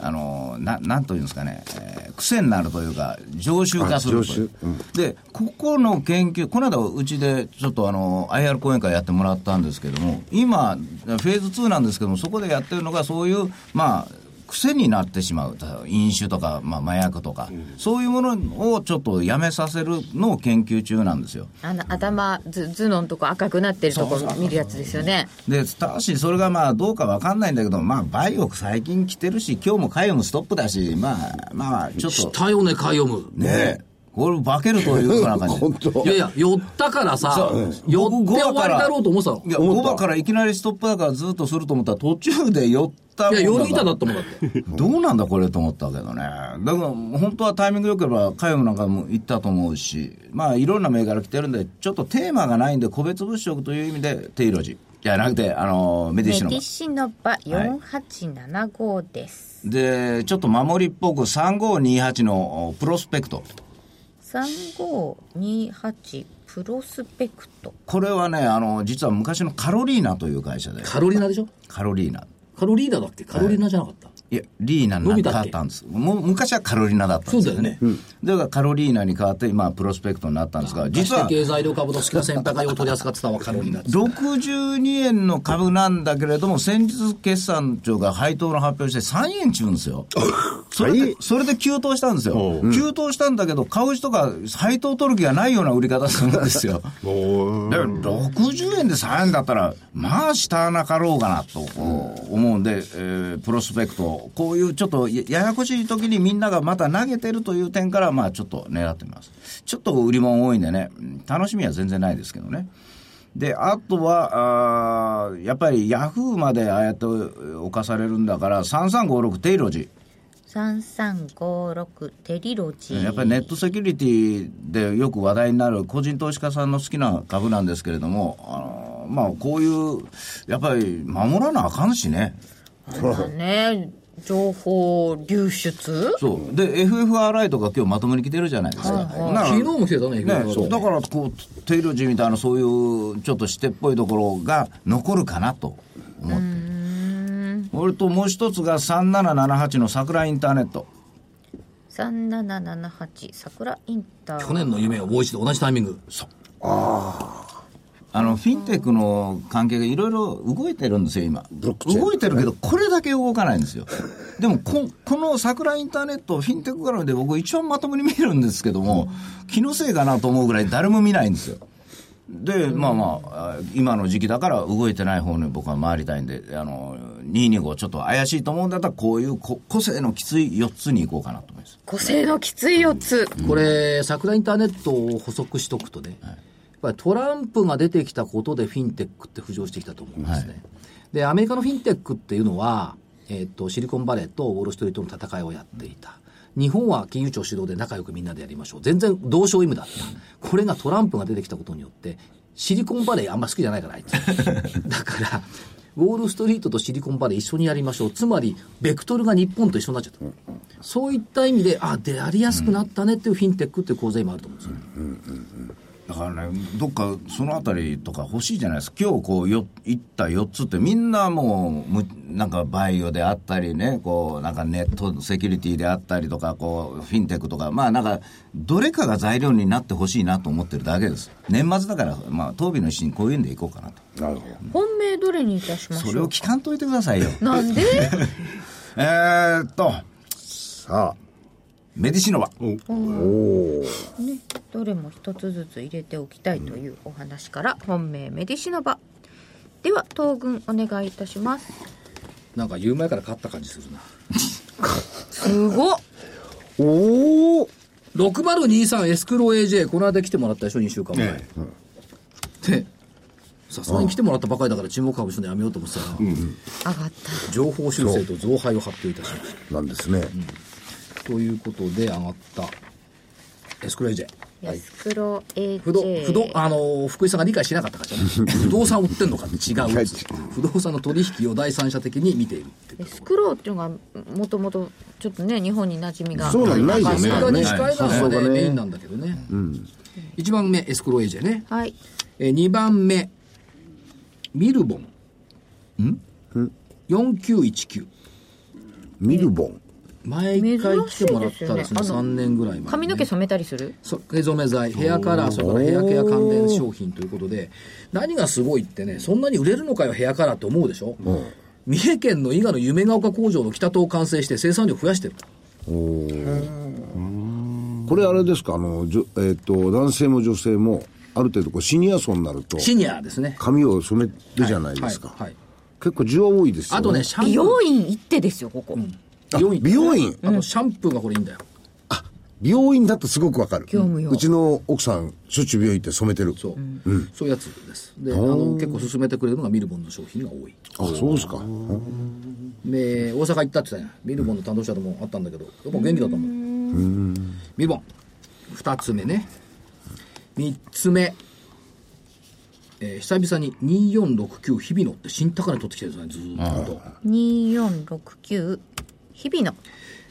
あのーななんというんですかね、えー癖になるというか、常習化するという。あ常習。で、ここの研究、この間、うちでちょっとあの IR 講演会やってもらったんですけども、今、フェーズ2なんですけども、そこでやってるのが、そういう、まあ、癖になってしまう、飲酒とか、まあ、麻薬とか、そういうものをちょっとやめさせるのを研究中なんですよ。あの頭ず頭のとこ赤くなってるとこ見るやつですよね。で、ただし、それがまあ、どうかわかんないんだけど、まあ、バイオ最近来てるし、今日もカイオムストップだし、まあ、まあ、ちょっと、したよね、買い読む。ねこれ化けるというような感じ。いやいや、寄ったからさ寄って終わりだろうと思ってたの。いや、5番からいきなりストップだからずっとすると思ったら、途中で寄ったいや、寄り板だだったもんだって。どうなんだこれと思ったけどね。だから、本当はタイミング良ければ、カヨムなんかも行ったと思うし、まあ、いろんな銘柄来てるんで、ちょっとテーマがないんで、個別物色という意味で、テイロジ。じゃなくて、あの、メディシノバメディ。シノバ4875です、で、ちょっと守りっぽく3528のプロスペクト。3528プロスペクトこれはね、あの、実は昔のカロリーナという会社で、カロリーナでしょ？カロリーナ。カロリーナだっけ？カロリーナじゃなかった？いや、リーナに変わったんです。もう昔はカロリーナだったんですよね。だからカロリーナに変わって、今、プロスペクトになったんですが、実実はは経済量株の好きな先輩がよう取り扱ってたのはカロリーナです。62円の株なんだけれども、先日決算庁が配当の発表して3円ちゅうんですよ。それで、それで急騰したんですよ。急騰したんだけど、買う人が配当取る気がないような売り方するんですよ。で60円で3円だったら、まあ、下なかろうかなと思うんで、えープロスペクト、こういうちょっとやややこしい時にみんながまた投げてるという点から、まあ、ちょっと狙ってみます。ちょっと売り物多いんでね、うん楽しみは全然ないですけどね。で、あとは、あーやっぱりヤフーまでああやって侵されるんだから、3356テイロジ3356テリロジー。やっぱりネットセキュリティでよく話題になる個人投資家さんの好きな株なんですけれども、あのまあ、こういう、やっぱり守らなあかんしね。だね情報流出？そう。で、FFRI とか今日まともに来てるじゃないですか。なら昨日も来てたね、ね、だからこうテイルジーみたいなそういうちょっとしてっぽいところが残るかなと思って俺ともう一つが3778の桜インターネット。3778桜インター去年の夢をもう一度同じタイミング。あの、フィンテックの関係がいろいろ動いてるんですよ、今。動いてるけど、これだけ動かないんですよ。でもこ、この桜インターネット、フィンテック絡みで僕一番まともに見るんですけども、気のせいかなと思うぐらい誰も見ないんですよ。で、まあまあ、あ今の時期だから動いてない方に僕は回りたいんで、あの、225ちょっと怪しいと思うんだったら、こういうこ個性のきつい4つに行こうかなと思います。個性のきつい4つこれ、桜インターネットを補足しとくとね、やっぱりトランプが出てきたことでフィンテックって浮上してきたと思うんですね。で、アメリカのフィンテックっていうのは、えっ、と、シリコンバレーとウォールストリートの戦いをやっていた。日本は金融庁主導で仲良くみんなでやりましょう。全然同床異夢だった。これがトランプが出てきたことによって、シリコンバレーあんま好きじゃないから、あいつ。だから、ウォールストリートとシリコンバレー一緒にやりましょう。つまり、ベクトルが日本と一緒になっちゃった。そういった意味で、あ、出やりやすくなったねっていうフィンテックっていう講座今あると思うんですよ。だからね、どっかそのあたりとか欲しいじゃないですか。今日こうよ、言った4つってみんなもう、むなんかバイオであったりね、こう、なんかネットセキュリティであったりとか、こう、フィンテックとか、まあなんか、どれかが材料になってほしいなと思ってるだけです。年末だから、まあ、当備の石にこういうんでいこうかなと。なるほど。本命どれにいたしましょうそれを聞かんといてくださいよ。なんで？えーっと、さあ、メディシノバ。ね、どれも一つずつ入れておきたいというお話から、本命メディシノバでは東軍お願いいたします。なんか言う前から勝った感じするな。すごっ。おお6023エスクロー AJ、この間来てもらったでしょ、2週間前。え。で、さすがに来てもらったばかりだから注目株するのやめようと思ってたら、上がった。情報修正と増配を発表いたしましなんですね。た。ということで上がった。エスクロー AJ。エスクロ AJ 不動、不動、あの、福井さんが理解しなかったからじゃない不動産を売ってんのかって違う不動産の取引を第三者的に見ているっていうエスクローっていうのがもともとちょっとね日本に馴染みが。そうなんないですね。さすがに司会なのでメインなんだけどね。1番目、エスクロー AJ ね。はい。えー、2番目、ミルボン。ん ?4919。ミルボン。前一回来てもらったらその珍しいですよね3年ぐらい前にね、髪の毛染めたりする？そ毛染め剤、ヘアカラー、それからヘアケア関連商品ということで、何がすごいってね、そんなに売れるのかよ、ヘアカラーって思うでしょ？三重県の伊賀の夢ヶ丘工場の北棟を完成して生産量増やしてる。これあれですか、あの、じょえっ、と、男性も女性も、ある程度こうシニア層になると、シニアですね。髪を染めるじゃないですか。はい。はい結構需要多いですよね。あとね。美容院行ってですよここ、あ美容院。あとシャンプーがこれいいんだよ。美容院だとすごくわかる。業務用うちの奥さん、しょっちゅう美容院行って染めてる。そう。そういうやつです。で、あの、結構勧めてくれるのがミルボンの商品が多い。あ、そうですか。で、大阪行ったって言った。ミルボンの担当者ともあったんだけど、やっぱ元気だと思う。ミルボン。二つ目ね。三つ目。えー久々に2469日々のって新高値取ってきてるんですね、ずーっと。2469日々の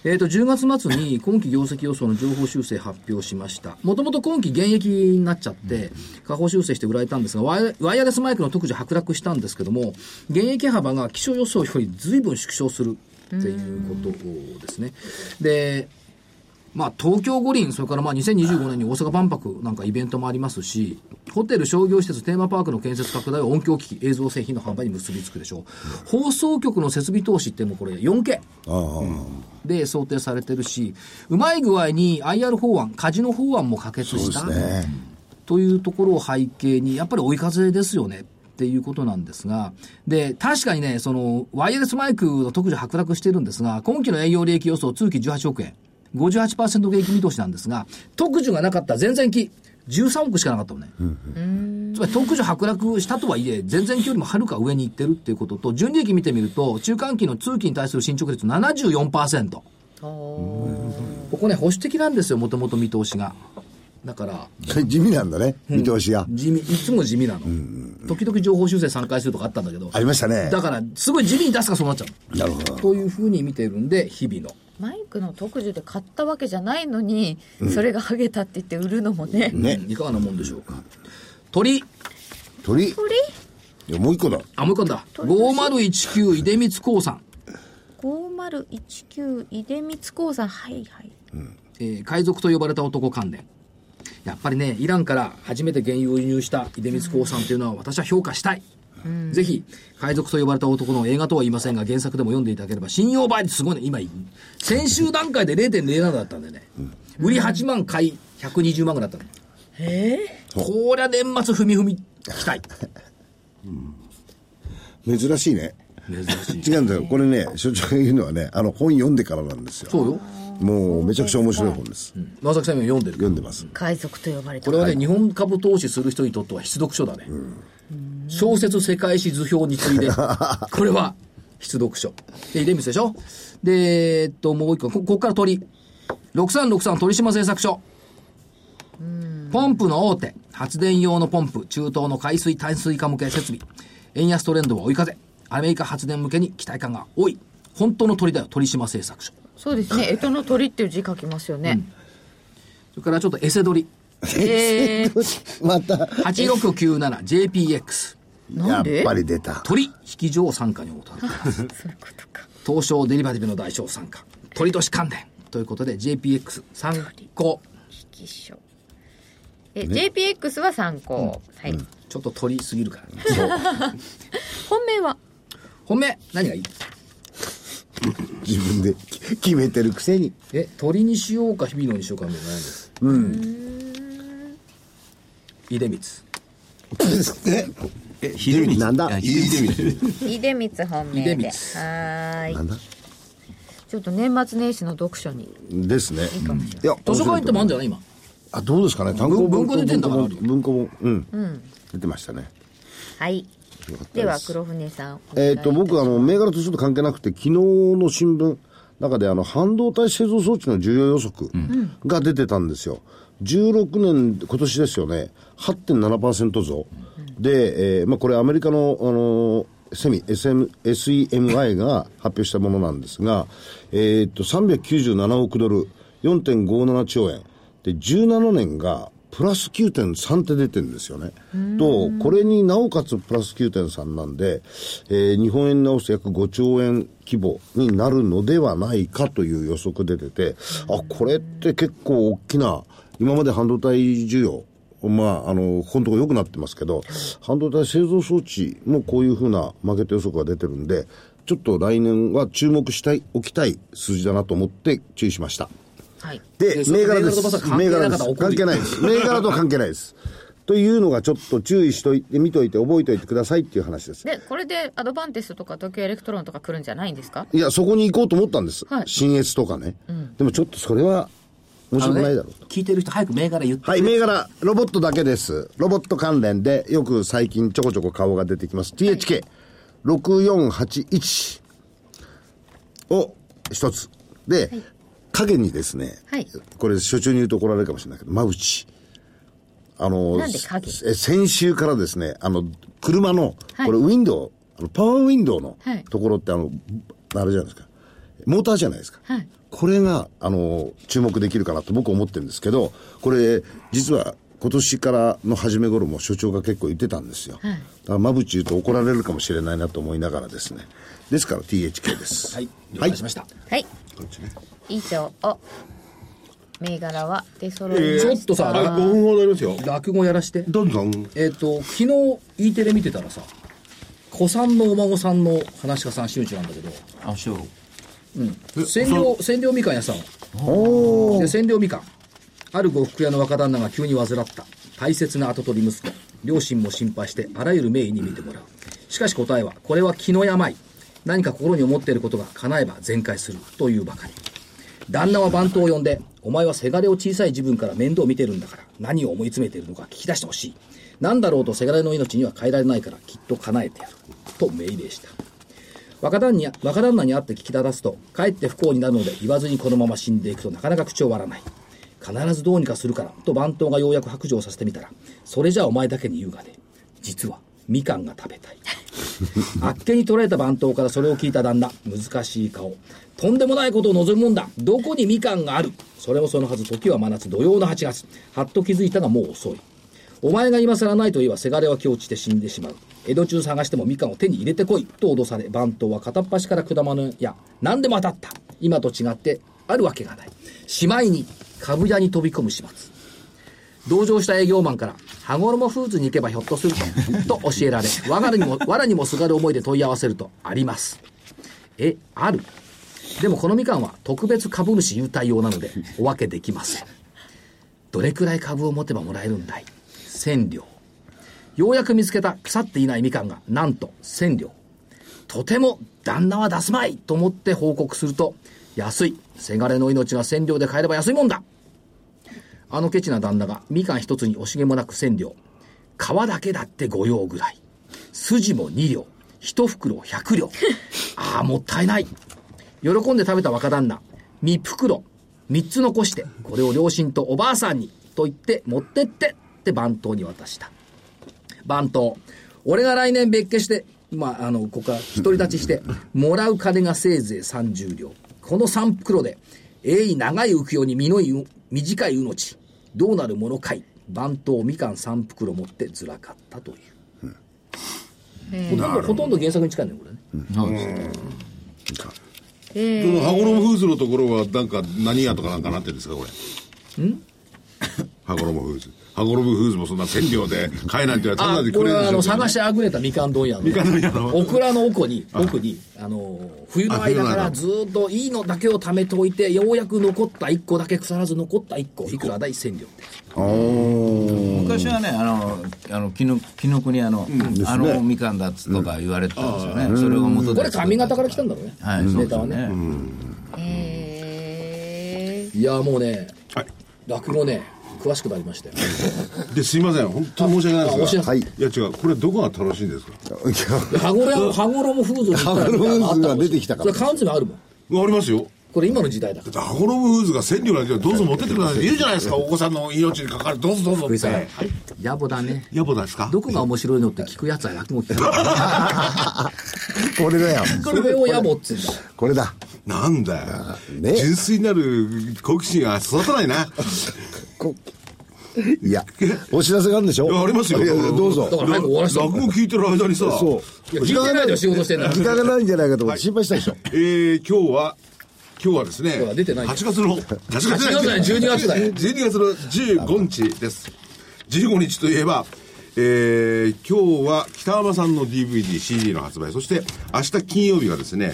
えー、と10月末に今期業績予想の情報修正発表しました。もともと今期現役になっちゃって、下方修正して売られたんですが、ワイヤレスマイクの特需剥落したんですけども、減益幅が気象予想より随分縮小するっていうことですね。で、まあ、東京五輪、それからまあ2025年に大阪万博なんかイベントもありますし、ホテル、商業施設、テーマパークの建設拡大は音響機器、映像製品の販売に結びつくでしょう。放送局の設備投資ってもうこれ 4K。で想定されてるし、うまい具合に IR 法案、カジノ法案も可決した、というところを背景に、やっぱり追い風ですよね。っていうことなんですが、で、確かにね、その、ワイヤレスマイクの特需剥落してるんですが、今期の営業利益予想通期18億円、58%減益見通しなんですが、特需がなかった前々期、13億しかなかったのね。つまり特需剥落したとはいえ、前々期よりもはるか上に行ってるっていうことと、純利益見てみると、中間期の通期に対する進捗率74%。ここね、保守的なんですよ、もともと見通しが。だから、地味なんだね、見通しが。地味、いつも地味なの。時々情報修正3回するとかあったんだけど。ありましたねだから、すごい地味に出すからそうなっちゃう。なるほど。というふうに見てるんで、日々の。マイクの特需で買ったわけじゃないのに、それがハゲたって言って売るのもね、ねうんいかがなもんでしょうか？鳥。鳥？いや、もう一個だ。あ、もう一個だ。5019出光興産。3019出光興産はいはいえー海賊と呼ばれた男関連。やっぱりね、イランから初めて原油を輸入した出光興産というのは私は評価したい。ぜひ、海賊と呼ばれた男の映画とは言いませんが、原作でも読んでいただければ、信用倍率すごいね。今、先週段階で0.07だったんでね。売り8万、買い120万ぐらいだったの。へえ。こりゃ年末踏み踏み期待。珍しいね。珍しい。違うんだよ。これね、所長が言うのはね、あの本読んでからなんですよ。そうよ。もうめちゃくちゃ面白い本です。野崎さんも読んでる。読んでます。海賊と呼ばれたこれはね、日本株投資する人にとっては必読書だね。小説世界史図表に次いで、これは必読書。で、出光でしょで、えっと、もう一個、こここから鳥。6363鳥島製作所。ポンプの大手、発電用のポンプ、中東の海水淡水化向け設備。円安トレンドは追い風。アメリカ発電向けに期待感が多い。本当の鳥だよ、鳥島製作所。そうですね 干支の鳥っていう字書きますよね、それからちょっとエセ鳥。えー、また、8697JPX。やっなんで？ぱり出た。鳥引き上参加に応答 そういうことか。東証デリバティブの代償参加。鳥年関連。ということで JPX 参考。筆記書。え、JPX は参考、はい、ちょっと鳥すぎるから、本命は？本命何がいい？自分で決めてるくせに。え鳥にしようか日々野にしようかみたいなの悩ん。です出光。え、秀光。なんだ？あ秀光。本命で。はーい。なんだ？ちょっと年末年始の読書に。ですね。いいかもしれない。いや、図書館行ってもあるんじゃない今？あ、どうですかね？単行文庫出てんだから文庫本文庫本。うん。出てましたね。はい。では黒船さんえっ、と、僕、あの、銘柄とちょっと関係なくて、昨日の新聞、中で、あの、半導体製造装置の需要予測が出てたんですよ。16年、今年ですよね、8.7%増。で、えーまあ、これアメリカの、あのセミ、SM、SEMI が発表したものなんですが、えっと、397億ドル、4.57兆円。で、17年が、プラス9.3って出てるんですよね。と、これになおかつプラス9.3なんで、えー日本円に直すと約5兆円規模になるのではないかという予測出てて、あ、これって結構大きな、今まで半導体需要、まあ、あの、ここのところ良くなってますけど、半導体製造装置もこういうふうなマーケット予測が出てるんで、ちょっと来年は注目したい、おきたい数字だなと思って注意しました。はいで、銘柄です銘柄です。関係ないです。銘柄と関係ないです。というのがちょっと注意しといて、見といて、覚えておいてくださいっていう話です。でこれでアドバンテストとか東京エレクトロンとか来るんじゃないんですか？いや、そこに行こうと思ったんです。はい信越とかね。でもちょっとそれは面白くないだろうと。聞いてる人早く銘柄言ってはい、銘柄、ロボットだけです。ロボット関連で、よく最近ちょこちょこ顔が出てきます。THK6481 を一つ。で、影にですね、はいこれ、所長に言うと怒られるかもしれないけど、マウチ。あの、なんで影？え先週からですね、あの、車の、はいこれ、ウィンドウ、あのパワーウィンドウのはいところって、あの、あれじゃないですか。モーターじゃないですか。はいこれが、あの、注目できるかなと僕思ってるんですけど、これ、実は今年からの初め頃も所長が結構言ってたんですよ。はいだから、まぶち言うと怒られるかもしれないなと思いながらですね。ですから THK です。はい了解しました、はい以上銘柄は出揃いました、ちょっとさあ、5分ほどありますよ。落語やらしてどんどん。えっ、と昨日 E テレ見てたらさ子さんのお孫さんの話し家さん真打ちなんだけどあ、そう。千両千両みかん屋さん。で千両みかん。ある呉服屋の若旦那が急に患った。大切な跡取り息子。両親も心配してあらゆる名医に見てもらう。しかし答えはこれは気の病。何か心に思っていることが叶えば全開する。というばかり。旦那は番頭を呼んでお前はせがれを小さい自分から面倒を見てるんだから何を思い詰めているのか聞き出してほしい。何だろうとせがれの命には変えられないからきっと叶えてやる。と命令した若旦に若旦那に会って聞き立たすとかえって不幸になるので言わずにこのまま死んでいくとなかなか口を割らない。必ずどうにかするからと番頭がようやく白状させてみたらそれじゃあお前だけに言うがね実はみかんが食べたい。あっけに取られた番頭からそれを聞いた旦那難しい顔。とんでもないことを望むもんだ。どこにみかんがある。それもそのはず時は真夏土曜の8月。はっと気づいたがもう遅いお前が今更ないと言えばせがれは境地で死んでしまう。江戸中探してもみかんを手に入れてこいと脅され、番頭は片っ端から果物や何でも当たった。今と違ってあるわけがない。しまいに株屋に飛び込む始末。同情した営業マンから、羽衣フーズに行けばひょっとすると、と教えられ、我がにも、藁にもすがる思いで問い合わせると、あります。え、あるでもこのみかんは特別株主優待用なので、お分けできません。どれくらい株を持てばもらえるんだい？千両。ようやく見つけた腐っていないみかんが、なんと千両。とても旦那は出すまいと思って報告すると、安い。せがれの命が千両で買えれば安いもんだあのケチな旦那がみかん一つに惜しげもなく千両。皮だけだって五両ぐらい。筋も二両。一袋百両。ああ、もったいない。喜んで食べた若旦那。三袋。三つ残して、これを両親とおばあさんに、と言って持ってって、って番頭に渡した。番頭。俺が来年別家して、まあ、あの、ここから独り立ちして、もらう金がせいぜい30両。この3袋で、えい長い浮世に身のいう短い命。どうなるものかい。番頭みかん3袋持ってずらかったという。ほとんど、ほとんど原作に近いね、これね。その羽衣フーズのところはなんか何屋とかなんかなってるんですかこれん？羽衣フーズ羽衣フーズもそんな千両で 買えなんて言われたらたあだでくこれはあのれるんでしょ。うけど探しあぐれたみかん問屋のみかん問屋の？オクラの奥に 奥にあの冬の間からあずーっといいのだけを貯めておいてようやく残った1個だけ腐らず残った1個いくらだい千両。って昔はねあのあの紀の国あの、あのみかんだっつとか言われてたんですよね、それが元でこれ上方から来たんだろうね、はいネタはね。ね、えいやもうねはい。落語ね詳しくなりましたよ。ですいません。本当に申し訳ないですが。あはい。いや違う。これどこが楽しいんですか？で羽衣羽衣フーズ羽衣フーズが出てきたから。それ缶詰あるもん。ありますよこれ今の時代だから。羽衣フーズが千両なんてどうぞ持ってってください。って言うじゃないですか。お子さんの命にかかる。どうぞどうぞ。ってさん。野暮だね。野暮ですか？どこが面白いのって聞くやつは落語聞くこれだよ。それを野暮っつうんだ。これだ。なんだよ、ね。純粋なる好奇心が育たないな。こいや、お知らせがあるんでしょ？いやありますよ。いやどうぞ。だ。から早く終わらせた落語聞いてる間にさ。そう。いや聞いてないで仕事してんだ時間がないんじゃないかと思って心配したでしょ。えー、今日は今日はですね今日は出てない8月の8月8月だよ12月だよ。12月の15日です。15日といえばえー、今日は北浜さんの DVD、CD の発売、そして明日金曜日がですね、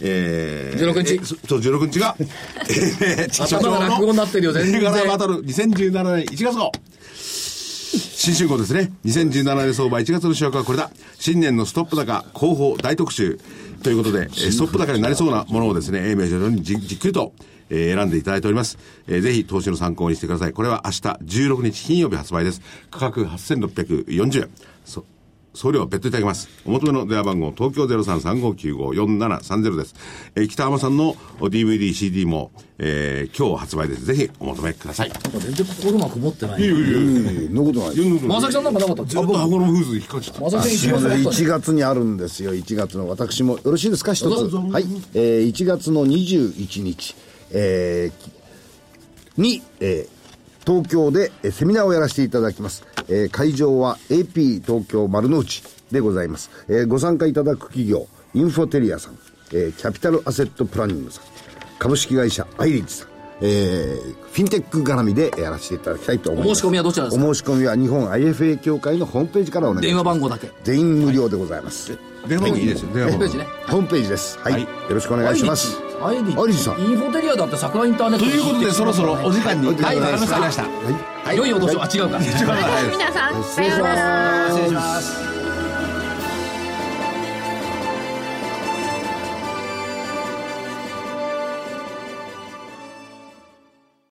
えー、16日。えそそう、16日が、えー、頭が落語になってるよ全然。銘柄バトル2017年1月号。新春号ですね。2017年相場1月の主役はこれだ。新年のストップ高、後方大特集。ということで、えーストップ高になりそうなものをですね、英明所にじじっくりと、えー選んでいただいております。えーぜひ投資の参考にしてください。これは明日16日金曜日発売です。価格8640円。そ送料は別途いただきます。お求めの電話番号、東京0335954730です。えー北浜さんの DVD、CD も、えー今日発売です。ぜひお求めください。なんか全然心がこもってないいやいやいやそんなことない。まさきさんなんかなかった？ずっと箱のフーズ引っかかっちゃった。まさきさん一番1そうだった月にあるんですよ、1月の。私もよろしいですか、一つ。はい。えー、1月の21日、えー、に、えー東京でえーセミナーをやらせていただきます。えー会場は AP 東京丸の内でございます。えーご参加いただく企業、インフォテリアさん、えーキャピタルアセットプランニングさん、株式会社アイリッジさん、えーフィンテック絡みでやらせていただきたいと思います。お申し込みはどちらですか？お申し込みは日本 IFA 協会のホームページからお願いします。電話番号だけ全員無料でございます。電話番号いいですよ。電話番号ホームページねホームページです。はい。はいよろしくお願いします。アイリッアイリッチさん。インフォテリアだって桜インターネットということで、そろそろお時間に。はい。わかりましたわかりました。はい。良いお年を。あ違うか。皆さんさようなら。失礼します